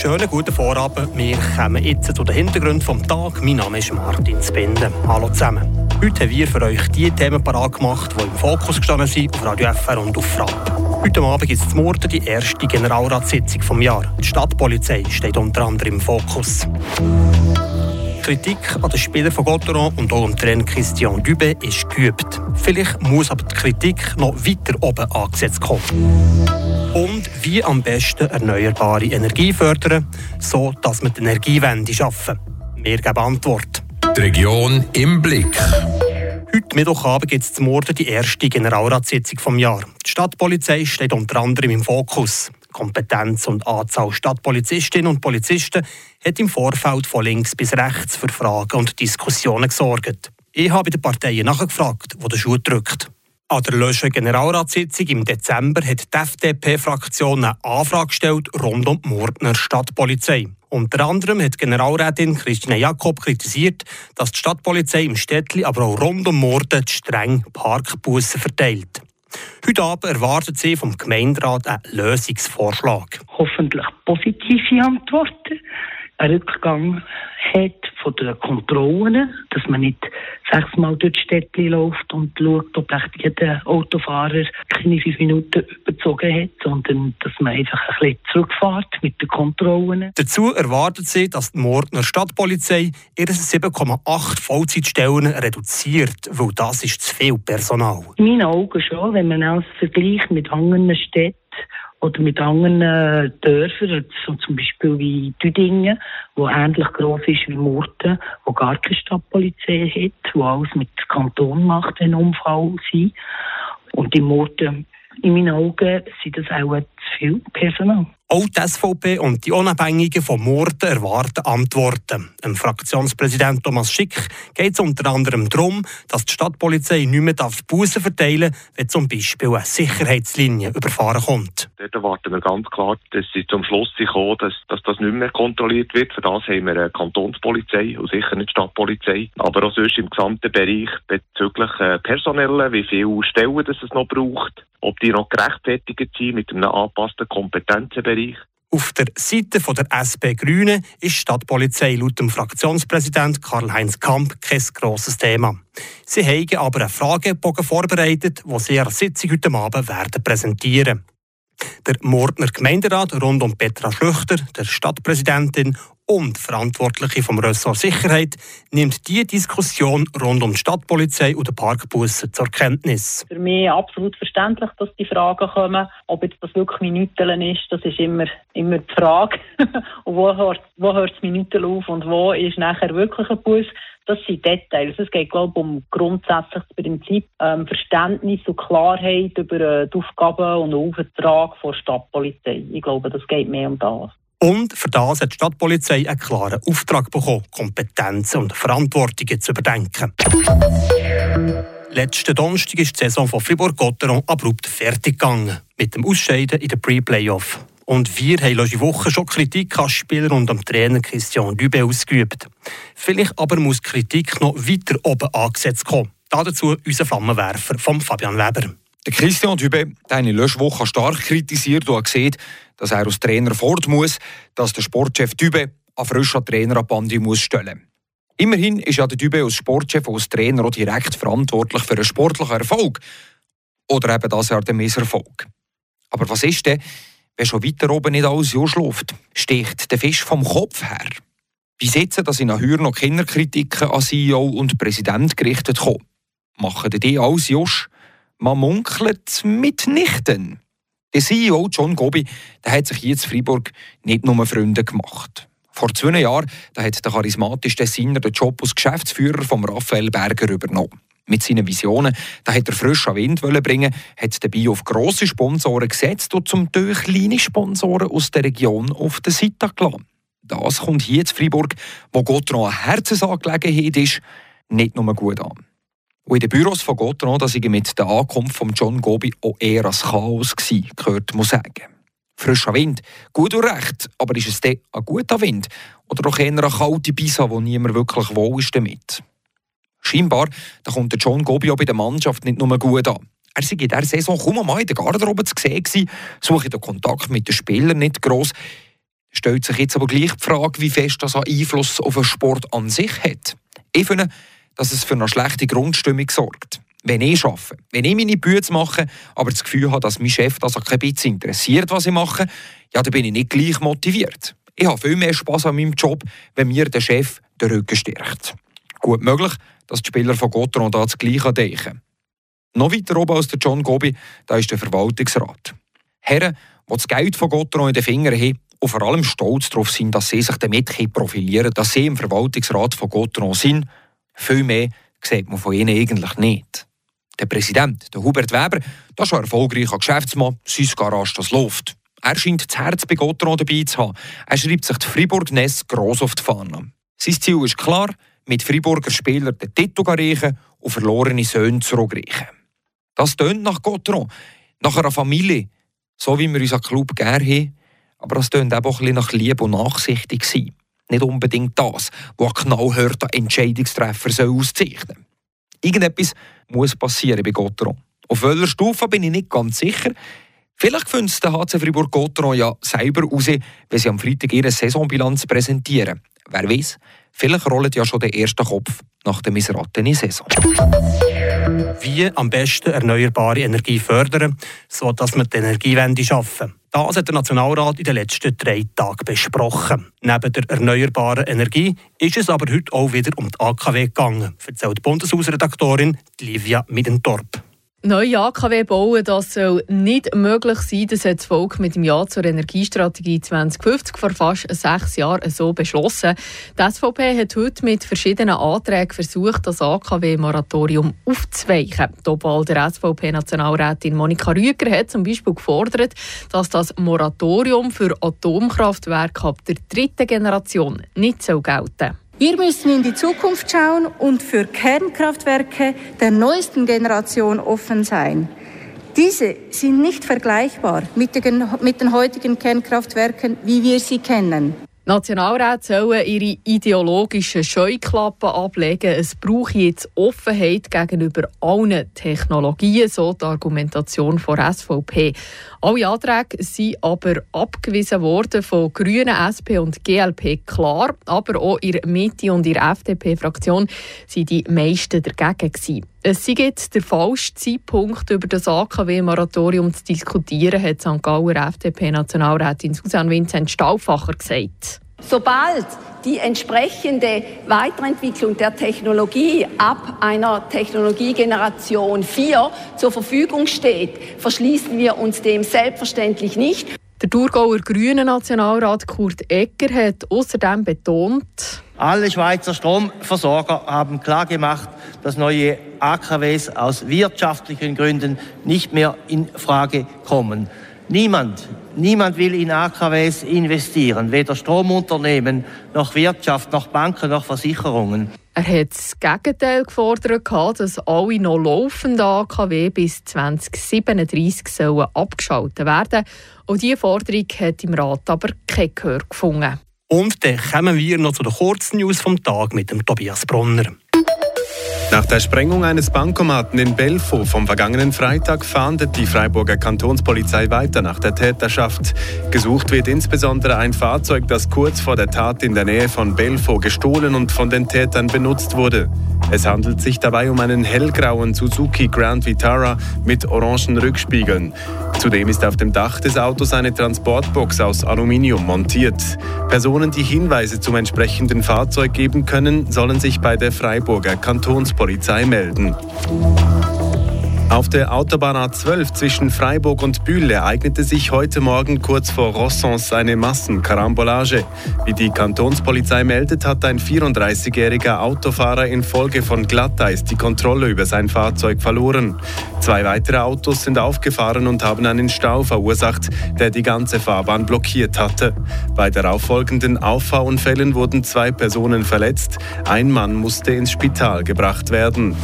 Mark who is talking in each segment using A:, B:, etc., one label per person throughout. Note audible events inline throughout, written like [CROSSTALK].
A: Schönen guten Vorabend. Wir kommen jetzt zu den Hintergründen des Tages. Mein Name ist Martin Spinde. Hallo zusammen. Heute haben wir für euch die Themen parat gemacht, die im Fokus gestanden sind auf Radio FR und auf Frank. Heute Abend gibt es zum Morgen die erste Generalratssitzung des Jahres. Die Stadtpolizei steht unter anderem im Fokus. Kritik an den Spielern von Gotteron und auch am Trainer Christian Dübe ist geübt. Vielleicht muss aber die Kritik noch weiter oben angesetzt kommen. Und wie am besten erneuerbare Energie fördern, so dass wir die Energiewende schaffen. Wir geben Antwort.
B: Die Region im Blick.
A: Heute Mittwochabend gibt es zum Morgen die erste Generalratssitzung des Jahres. Die Stadtpolizei steht unter anderem im Fokus. Kompetenz und Anzahl Stadtpolizistinnen und Polizisten hat im Vorfeld von links bis rechts für Fragen und Diskussionen gesorgt. Ich habe bei den Parteien nachgefragt, wo der Schuh drückt. An der Löschen Generalratssitzung im Dezember hat die FDP-Fraktion eine Anfrage gestellt rund um die Mordner Stadtpolizei. Unter anderem hat Generalrätin Christine Jakob kritisiert, dass die Stadtpolizei im Städtli, aber auch rund um Morden streng Parkbussen verteilt. Heute Abend erwartet sie vom Gemeinderat einen Lösungsvorschlag.
C: Hoffentlich positive Antworten. Ein Rückgang hat von den Kontrollen, dass man nicht sechsmal durch die Städte läuft und schaut, ob der Autofahrer keine fünf Minuten überzogen hat, sondern dass man einfach ein bisschen zurückfährt mit den Kontrollen.
A: Dazu erwartet sie, dass die Mordner Stadtpolizei ihre 7,8 Vollzeitstellen reduziert, weil das ist zu viel Personal.
C: In meinen Augen schon, wenn man es vergleicht mit anderen Städten, oder mit anderen äh, Dörfern, so zum Beispiel wie Düdingen, wo ähnlich groß ist wie Murten, wo gar keine Stadtpolizei hat, wo alles mit Kanton macht, wenn Unfall sind. Und in Murten, in meinen Augen, sind das auch viel Personal.
A: Auch die SVP und die Unabhängigen von Morden erwarten Antworten. Dem Fraktionspräsident Thomas Schick geht es unter anderem darum, dass die Stadtpolizei nicht mehr Bussen verteilen darf, wenn zum Beispiel eine Sicherheitslinie überfahren kommt.
D: Dort erwarten wir ganz klar, dass sie zum Schluss kommen, dass, dass das nicht mehr kontrolliert wird. Für das haben wir eine Kantonspolizei und sicher nicht die Stadtpolizei. Aber auch sonst im gesamten Bereich bezüglich äh, Personellen, wie viele Stellen das es noch braucht, ob die noch gerechtfertigt sind mit einem angepassten Kompetenzenbereich Bereich.
A: Auf der Seite der SP Grüne ist Stadtpolizei laut dem Fraktionspräsident Karl-Heinz Kamp kein grosses Thema. Sie haben aber einen Fragebogen vorbereitet, den sie an der Sitzung heute Abend werden präsentieren der Mordner Gemeinderat rund um Petra Schlüchter, der Stadtpräsidentin und Verantwortliche vom Ressort Sicherheit nimmt die Diskussion rund um die Stadtpolizei und den Parkbussen zur Kenntnis.
E: Für mich absolut verständlich, dass die Fragen kommen. Ob jetzt das wirklich Minuten ist, das ist immer, immer die Frage. [LAUGHS] und wo hört, wo hört das Minuten auf und wo ist nachher wirklich ein Bus? Das sind Details. Es geht, glaube ich, um grundsätzlich das Prinzip ähm, Verständnis und Klarheit über äh, die Aufgaben und den Auftrag der Stadtpolizei. Ich glaube, das geht mehr um das.
A: Und für das hat die Stadtpolizei einen klaren Auftrag bekommen, Kompetenzen und Verantwortungen zu überdenken. Letzten Donnerstag ist die Saison von Fribourg-Gotteron abrupt fertig gegangen, mit dem Ausscheiden in den Pre-Playoff. Und wir haben letzte Woche schon Kritik an Spieler und am Trainer Christian Dübe ausgeübt. Vielleicht aber muss Kritik noch weiter oben angesetzt kommen. Dazu unser Flammenwerfer von Fabian Weber.
F: Der Christian Dübe hat eine Löschwoche stark kritisiert und hat gesehen, dass er als Trainer fort muss, dass der Sportchef Dübe an frischer Trainer an Bandi muss stellen. Immerhin ist ja der Dübe als Sportchef und als Trainer auch direkt verantwortlich für einen sportlichen Erfolg. Oder eben das Jahr den Misserfolg. Aber was ist denn, wenn schon weiter oben nicht alles schläft? Sticht der Fisch vom Kopf her? Wie sitzen, dass in Ahür noch Kinderkritiken an CEO und Präsident gerichtet kommen? Machen die alles Josch? Man munkelt mitnichten. Der CEO John Gobi der hat sich hier in Freiburg nicht nur Freunde gemacht. Vor zwei Jahren da hat der charismatische Designer den Job als Geschäftsführer von Raphael Berger übernommen. Mit seinen Visionen da hat er frischen Wind bringen, hat dabei auf grosse Sponsoren gesetzt und zum Teil kleine Sponsoren aus der Region auf der Seite gelassen. Das kommt hier in Freiburg, wo Gott noch eine Herzensangelegenheit ist, nicht nur gut an. Und in den Büros von Gotteron, da sei mit der Ankunft von John Gobi auch eher ein Chaos gewesen, gehört muss sagen. Frischer Wind, gut und recht, aber ist es dann ein guter Wind? Oder doch eher eine kalte Bisa, wo niemand wirklich wohl ist damit? Scheinbar da kommt der John Gobi auch bei der Mannschaft nicht nur gut an. Er sei in dieser Saison kaum mal in der Garderobe zu sehen gewesen, suche den Kontakt mit den Spielern nicht gross. Stellt sich jetzt aber gleich die Frage, wie fest das Einfluss auf den Sport an sich hat. Ich finde, dass es für eine schlechte Grundstimmung sorgt. Wenn ich arbeite, wenn ich meine Bücher mache, aber das Gefühl habe, dass mein Chef das auch kein bisschen interessiert, was ich mache, ja, dann bin ich nicht gleich motiviert. Ich habe viel mehr Spass an meinem Job, wenn mir der Chef den Rücken stärkt. Gut möglich, dass die Spieler von Gotteron da das Gleiche denken. Noch weiter oben als der John Gobi, da ist der Verwaltungsrat. Herren, die das Geld von Gotteron in den Fingern haben und vor allem stolz darauf sind, dass sie sich damit profilieren dass sie im Verwaltungsrat von Gotteron sind, viel mehr sieht man von ihnen eigentlich nicht. Der Präsident, der Hubert Weber, das ist ein erfolgreicher Geschäftsmann, sein Garage, das läuft. Er scheint das Herz bei Gotteron dabei zu haben. Er schreibt sich die Fribourg-Ness gross auf die Fahne. Sein Ziel ist klar, mit Friburger Spielern den Titel erreichen und verlorene Söhne zurückreichen. Das tönt nach Gotteron, nach einer Familie, so wie wir unseren Club gerne haben, aber das tönt auch ein bisschen nach Liebe und Nachsichtig sein. Nicht unbedingt das, was ein knallharter Entscheidungstreffer auszeichnen soll. Irgendetwas muss passieren bei Gotteron. Auf welcher Stufe bin ich nicht ganz sicher. Vielleicht findet es der HC Fribourg Gotteron ja selber raus, wenn sie am Freitag ihre Saisonbilanz präsentieren. Wer weiß, vielleicht rollt ja schon der erste Kopf nach der missratenen Saison.
A: Wie am besten erneuerbare Energie fördern, sodass wir die Energiewende schaffen. Das hat der Nationalrat in den letzten drei Tagen besprochen. Neben der erneuerbaren Energie ist es aber heute auch wieder um die AKW gegangen, erzählt die Bundeshausredaktorin Livia Midentorp.
G: Neue AKW bauen, das soll nicht möglich sein. Das hat das Volk mit dem Ja zur Energiestrategie 2050 vor fast sechs Jahren so beschlossen. Die SVP hat heute mit verschiedenen Anträgen versucht, das AKW-Moratorium aufzuweichen. Die Obwahl der SVP-Nationalrätin Monika Rüger hat zum Beispiel gefordert, dass das Moratorium für Atomkraftwerke ab der dritten Generation nicht gelten soll.
H: Wir müssen in die Zukunft schauen und für Kernkraftwerke der neuesten Generation offen sein. Diese sind nicht vergleichbar mit den, mit den heutigen Kernkraftwerken, wie wir sie kennen.
G: Nationalräte sollen ihre ideologischen Scheuklappen ablegen. Es braucht jetzt Offenheit gegenüber allen Technologien, so die Argumentation von SVP. Alle Anträge sind aber abgewiesen worden von Grünen, SP und GLP klar, aber auch in der Mitte und in der FDP-Fraktion sind die meisten dagegen gewesen. Es sei jetzt der falsche Zeitpunkt, über das AKW-Moratorium zu diskutieren, hat St. Gauer FDP-Nationalrätin Susanne Vincent Stauffacher gesagt.
I: Sobald die entsprechende Weiterentwicklung der Technologie ab einer Technologiegeneration 4 zur Verfügung steht, verschließen wir uns dem selbstverständlich nicht.
G: Der Thurgauer Grünen Nationalrat Kurt Egger hat außerdem betont,
J: alle Schweizer Stromversorger haben klargemacht, dass neue AKWs aus wirtschaftlichen Gründen nicht mehr in Frage kommen. Niemand, niemand will in AKWs investieren, weder Stromunternehmen noch Wirtschaft, noch Banken, noch Versicherungen.
G: Er hat das Gegenteil gefordert, dass alle noch laufenden AKW bis 2037 sollen abgeschaltet werden Und diese Forderung hat im Rat aber kein Gehör gefunden.
A: Und dann kommen wir noch zu den kurzen News vom Tag mit dem Tobias Bronner.
K: Nach der Sprengung eines Bankomaten in Belfo vom vergangenen Freitag fahndet die Freiburger Kantonspolizei weiter nach der Täterschaft. Gesucht wird insbesondere ein Fahrzeug, das kurz vor der Tat in der Nähe von Belfo gestohlen und von den Tätern benutzt wurde. Es handelt sich dabei um einen hellgrauen Suzuki Grand Vitara mit orangen Rückspiegeln. Zudem ist auf dem Dach des Autos eine Transportbox aus Aluminium montiert. Personen, die Hinweise zum entsprechenden Fahrzeug geben können, sollen sich bei der Freiburger Kantonspolizei Polizei melden. Auf der Autobahn A12 zwischen Freiburg und Bühl ereignete sich heute Morgen kurz vor Rossons eine Massenkarambolage. Wie die Kantonspolizei meldet, hat ein 34-jähriger Autofahrer infolge von Glatteis die Kontrolle über sein Fahrzeug verloren. Zwei weitere Autos sind aufgefahren und haben einen Stau verursacht, der die ganze Fahrbahn blockiert hatte. Bei darauffolgenden Auffahrunfällen wurden zwei Personen verletzt. Ein Mann musste ins Spital gebracht werden.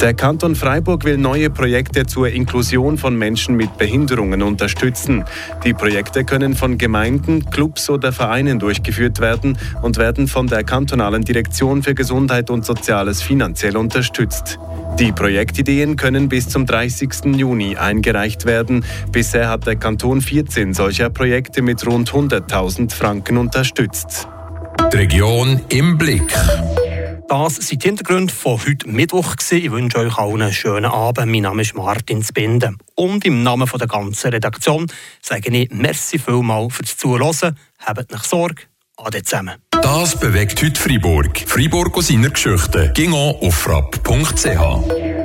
K: Der Kanton Freiburg will neue Projekte zur Inklusion von Menschen mit Behinderungen unterstützen. Die Projekte können von Gemeinden, Clubs oder Vereinen durchgeführt werden und werden von der kantonalen Direktion für Gesundheit und Soziales finanziell unterstützt. Die Projektideen können bis zum 30. Juni eingereicht werden. Bisher hat der Kanton 14 solcher Projekte mit rund 100.000 Franken unterstützt.
B: Die Region im Blick.
A: Das sind die Hintergründe von heute Mittwoch. Ich wünsche euch allen einen schönen Abend. Mein Name ist Martin Zbinde. Und im Namen der ganzen Redaktion sage ich merci vielmal fürs Zuhören. Habt nicht Sorge. Ade zusammen.
B: Das bewegt heute Freiburg. Freiburg aus seiner Geschichte. Ging auf frapp.ch.